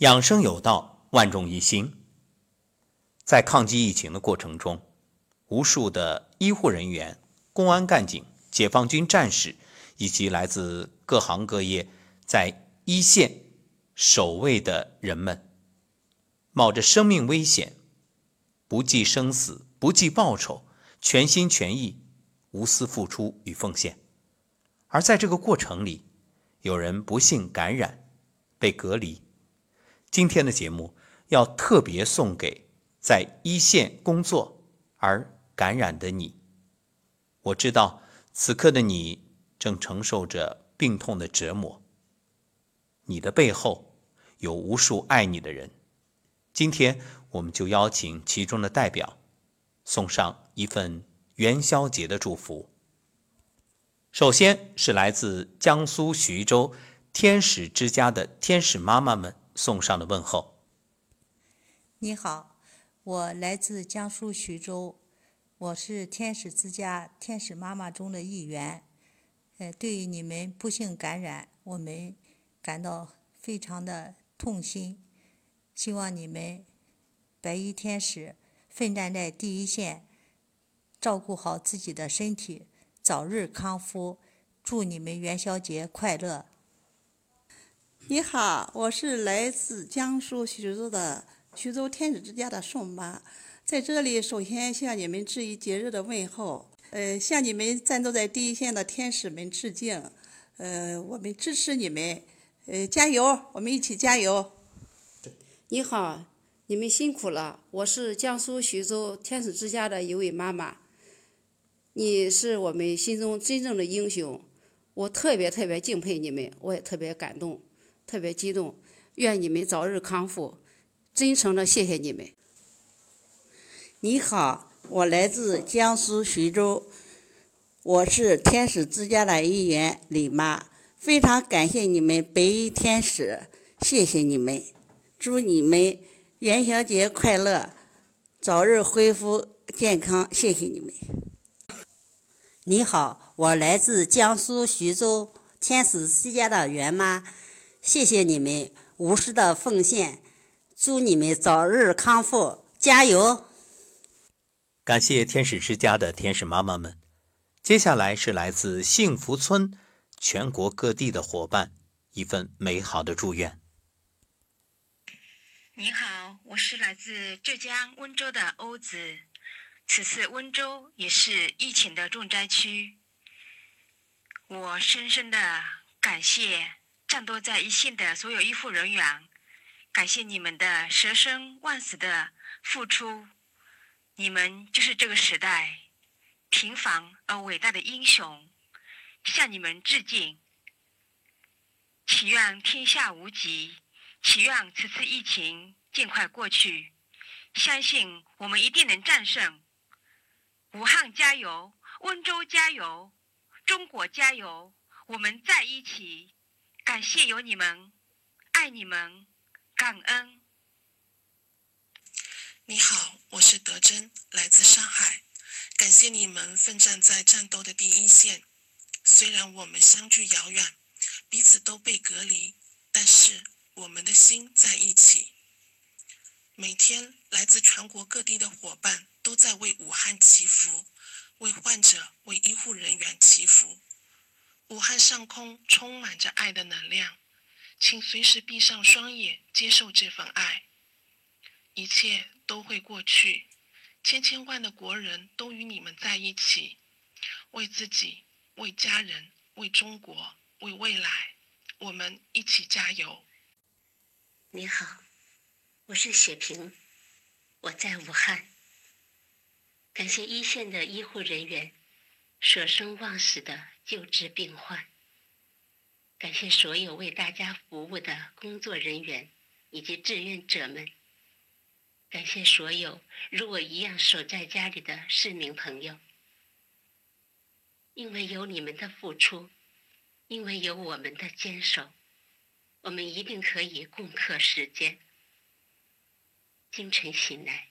养生有道，万众一心。在抗击疫情的过程中，无数的医护人员、公安干警、解放军战士以及来自各行各业在一线守卫的人们，冒着生命危险，不计生死，不计报酬，全心全意、无私付出与奉献。而在这个过程里，有人不幸感染，被隔离。今天的节目要特别送给在一线工作而感染的你。我知道此刻的你正承受着病痛的折磨，你的背后有无数爱你的人。今天我们就邀请其中的代表，送上一份元宵节的祝福。首先是来自江苏徐州天使之家的天使妈妈们。送上的问候。你好，我来自江苏徐州，我是天使之家天使妈妈中的一员。呃，对于你们不幸感染，我们感到非常的痛心。希望你们白衣天使奋战在第一线，照顾好自己的身体，早日康复。祝你们元宵节快乐！你好，我是来自江苏徐州的徐州天使之家的宋妈，在这里首先向你们致以节日的问候，呃，向你们战斗在第一线的天使们致敬，呃，我们支持你们，呃，加油，我们一起加油。你好，你们辛苦了，我是江苏徐州天使之家的一位妈妈，你是我们心中真正的英雄，我特别特别敬佩你们，我也特别感动。特别激动，愿你们早日康复，真诚的谢谢你们。你好，我来自江苏徐州，我是天使之家的一员李妈，非常感谢你们白衣天使，谢谢你们，祝你们元宵节快乐，早日恢复健康，谢谢你们。你好，我来自江苏徐州天使之家的袁妈。谢谢你们无私的奉献，祝你们早日康复，加油！感谢天使之家的天使妈妈们。接下来是来自幸福村全国各地的伙伴一份美好的祝愿。你好，我是来自浙江温州的欧子。此次温州也是疫情的重灾区，我深深的感谢。战斗在一线的所有医护人员，感谢你们的舍生忘死的付出，你们就是这个时代平凡而伟大的英雄，向你们致敬！祈愿天下无疾，祈愿此次疫情尽快过去，相信我们一定能战胜！武汉加油，温州加油，中国加油，我们在一起！感谢有你们，爱你们，感恩。你好，我是德珍，来自上海。感谢你们奋战在战斗的第一线，虽然我们相距遥远，彼此都被隔离，但是我们的心在一起。每天来自全国各地的伙伴都在为武汉祈福，为患者、为医护人员祈福。武汉上空充满着爱的能量，请随时闭上双眼，接受这份爱。一切都会过去，千千万的国人都与你们在一起，为自己、为家人、为中国、为未来，我们一起加油。你好，我是雪萍，我在武汉。感谢一线的医护人员，舍生忘死的。救治病患，感谢所有为大家服务的工作人员以及志愿者们，感谢所有如我一样守在家里的市民朋友。因为有你们的付出，因为有我们的坚守，我们一定可以共克时间。清晨醒来，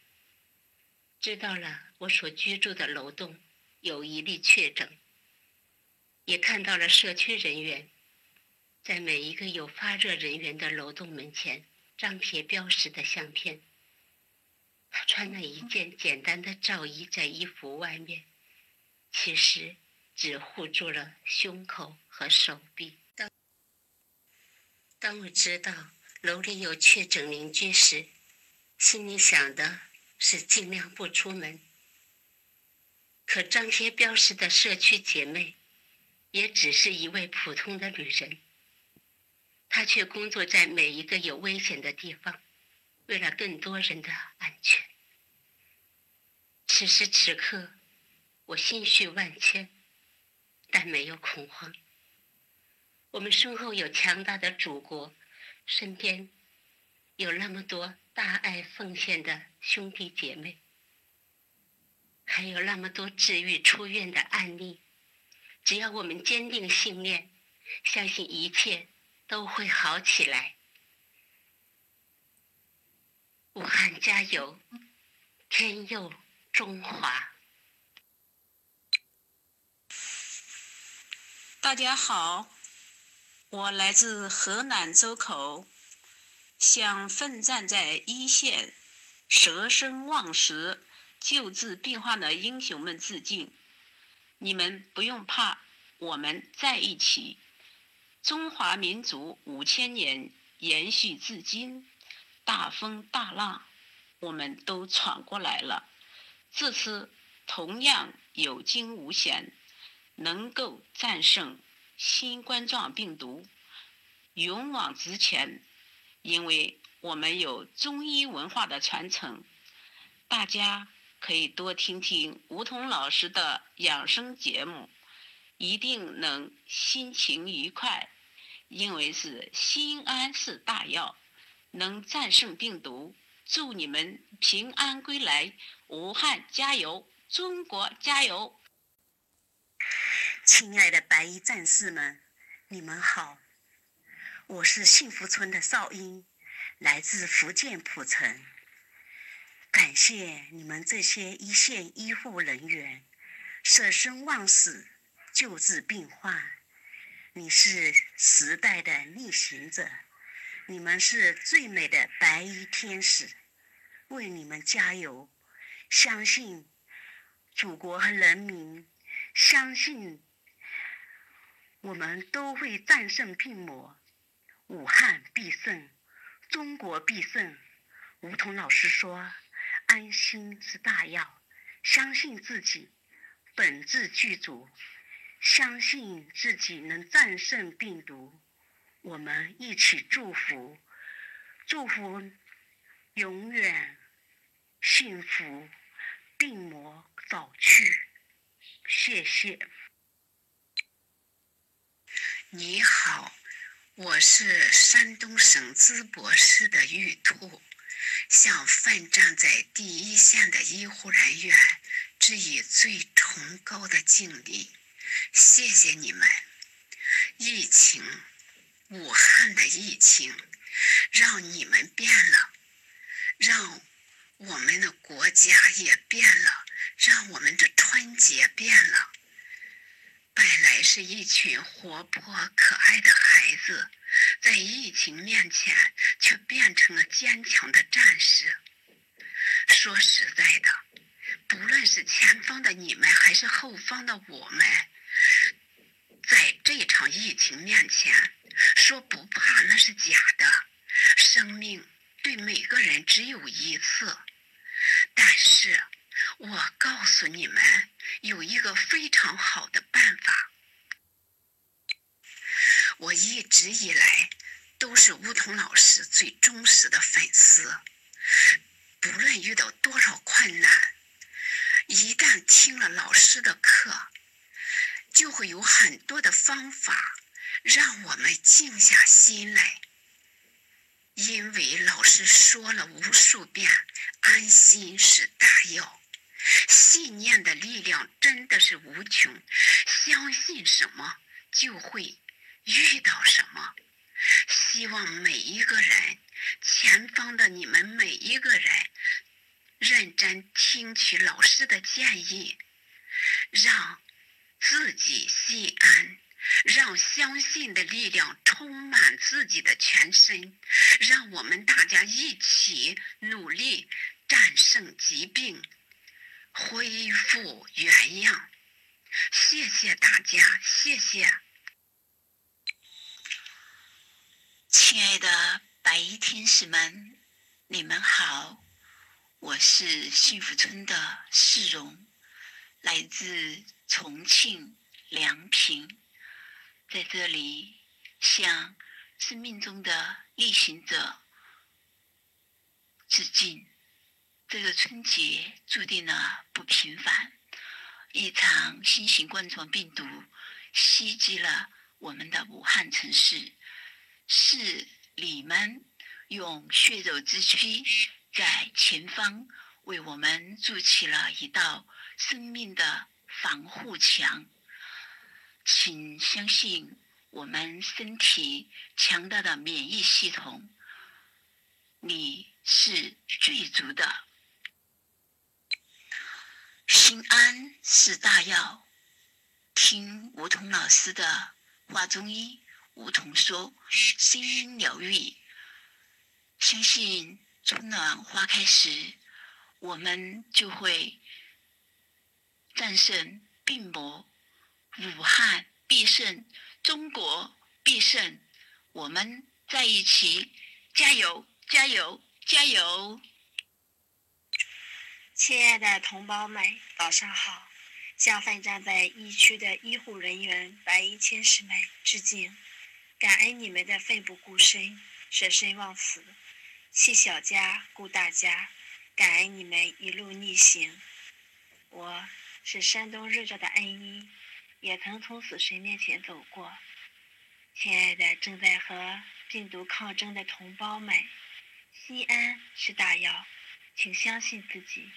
知道了我所居住的楼栋有一例确诊。也看到了社区人员在每一个有发热人员的楼栋门前张贴标识的相片。他穿了一件简单的罩衣在衣服外面，其实只护住了胸口和手臂。当当我知道楼里有确诊邻居时，心里想的是尽量不出门。可张贴标识的社区姐妹，也只是一位普通的女人。她却工作在每一个有危险的地方，为了更多人的安全。此时此刻，我心绪万千，但没有恐慌。我们身后有强大的祖国，身边有那么多大爱奉献的兄弟姐妹。还有那么多治愈出院的案例，只要我们坚定信念，相信一切都会好起来。武汉加油，天佑中华！大家好，我来自河南周口，向奋战在一线、舍生忘死。救治病患的英雄们致敬！你们不用怕，我们在一起。中华民族五千年延续至今，大风大浪我们都闯过来了。这次同样有惊无险，能够战胜新冠状病毒，勇往直前。因为我们有中医文化的传承，大家。可以多听听吴桐老师的养生节目，一定能心情愉快，因为是心安是大药，能战胜病毒。祝你们平安归来，武汉加油，中国加油！亲爱的白衣战士们，你们好，我是幸福村的邵英，来自福建浦城。感谢你们这些一线医护人员，舍生忘死救治病患。你是时代的逆行者，你们是最美的白衣天使，为你们加油！相信祖国和人民，相信我们都会战胜病魔，武汉必胜，中国必胜。吴桐老师说。安心是大药，相信自己本质具足，相信自己能战胜病毒。我们一起祝福，祝福永远幸福，病魔早去。谢谢。你好，我是山东省淄博市的玉兔。向奋战在第一线的医护人员致以最崇高的敬礼，谢谢你们！疫情，武汉的疫情，让你们变了，让我们的国家也变了，让我们的春节变了。本来是一群活泼可爱的孩子。在疫情面前，却变成了坚强的战士。说实在的，不论是前方的你们，还是后方的我们，在这场疫情面前，说不怕那是假的。生命对每个人只有一次，但是我告诉你们，有一个非常好的办法。我一直以来都是梧桐老师最忠实的粉丝，不论遇到多少困难，一旦听了老师的课，就会有很多的方法让我们静下心来。因为老师说了无数遍，安心是大药，信念的力量真的是无穷，相信什么就会。遇到什么？希望每一个人，前方的你们每一个人，认真听取老师的建议，让自己心安，让相信的力量充满自己的全身，让我们大家一起努力战胜疾病，恢复原样。谢谢大家，谢谢。亲爱的白衣天使们，你们好，我是幸福村的世荣，来自重庆梁平，在这里向生命中的逆行者致敬。这个春节注定了不平凡，一场新型冠状病毒袭击了我们的武汉城市。是你们用血肉之躯在前方为我们筑起了一道生命的防护墙，请相信我们身体强大的免疫系统，你是最足的。心安是大药，听梧桐老师的话中医。梧桐说：“声音疗愈，相信春暖花开时，我们就会战胜病魔。武汉必胜，中国必胜，我们在一起，加油，加油，加油！”亲爱的同胞们，早上好！向奋战在疫区的医护人员、白衣天使们致敬。感恩你们的奋不顾身、舍身忘死，弃小家顾大家。感恩你们一路逆行。我是山东日照的恩医，也曾从死神面前走过。亲爱的正在和病毒抗争的同胞们，心安是大药，请相信自己，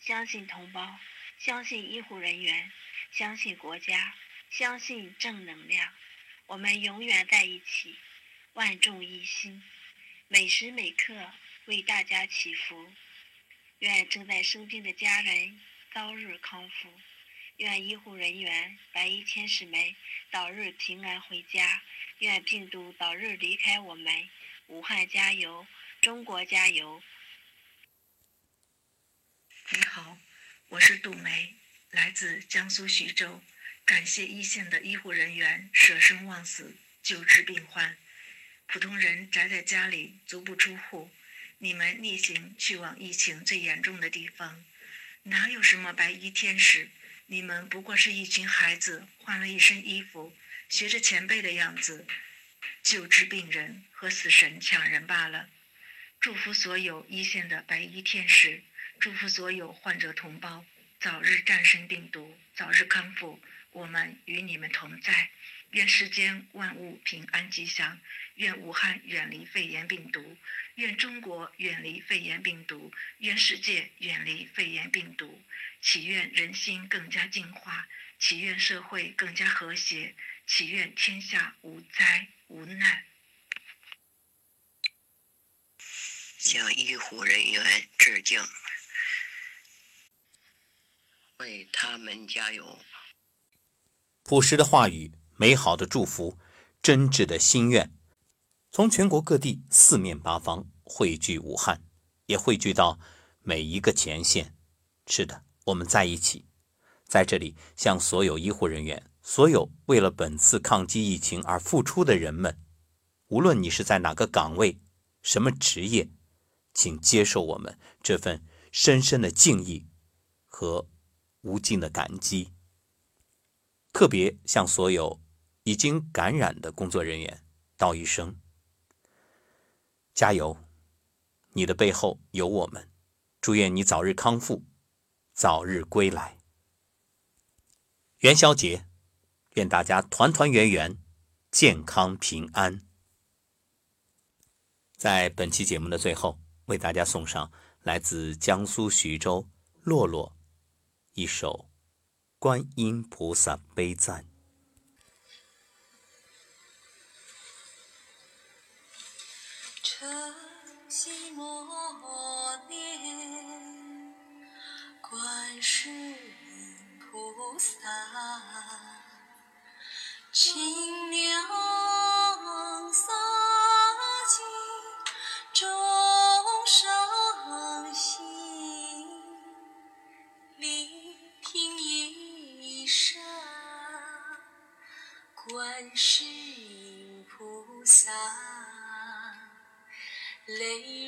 相信同胞，相信医护人员，相信国家，相信正能量。我们永远在一起，万众一心，每时每刻为大家祈福。愿正在生病的家人早日康复，愿医护人员、白衣天使们早日平安回家，愿病毒早日离开我们。武汉加油，中国加油！你好，我是杜梅，来自江苏徐州。感谢一线的医护人员舍生忘死救治病患，普通人宅在家里足不出户，你们逆行去往疫情最严重的地方，哪有什么白衣天使？你们不过是一群孩子换了一身衣服，学着前辈的样子救治病人和死神抢人罢了。祝福所有一线的白衣天使，祝福所有患者同胞早日战胜病毒，早日康复。我们与你们同在，愿世间万物平安吉祥，愿武汉远离肺炎病毒，愿中国远离肺炎病毒，愿世界远离肺炎病毒。祈愿人心更加净化，祈愿社会更加和谐，祈愿天下无灾无难。向医护人员致敬，为他们加油。朴实的话语，美好的祝福，真挚的心愿，从全国各地四面八方汇聚武汉，也汇聚到每一个前线。是的，我们在一起，在这里向所有医护人员，所有为了本次抗击疫情而付出的人们，无论你是在哪个岗位、什么职业，请接受我们这份深深的敬意和无尽的感激。特别向所有已经感染的工作人员道一声：加油！你的背后有我们，祝愿你早日康复，早日归来。元宵节，愿大家团团圆圆，健康平安。在本期节目的最后，为大家送上来自江苏徐州洛洛一首。观音菩萨悲赞。晨曦默念，观世音菩萨，观世音菩萨，泪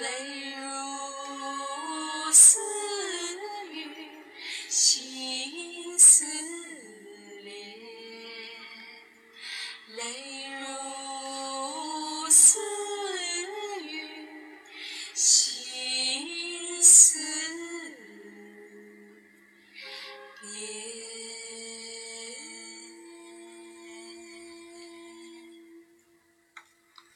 泪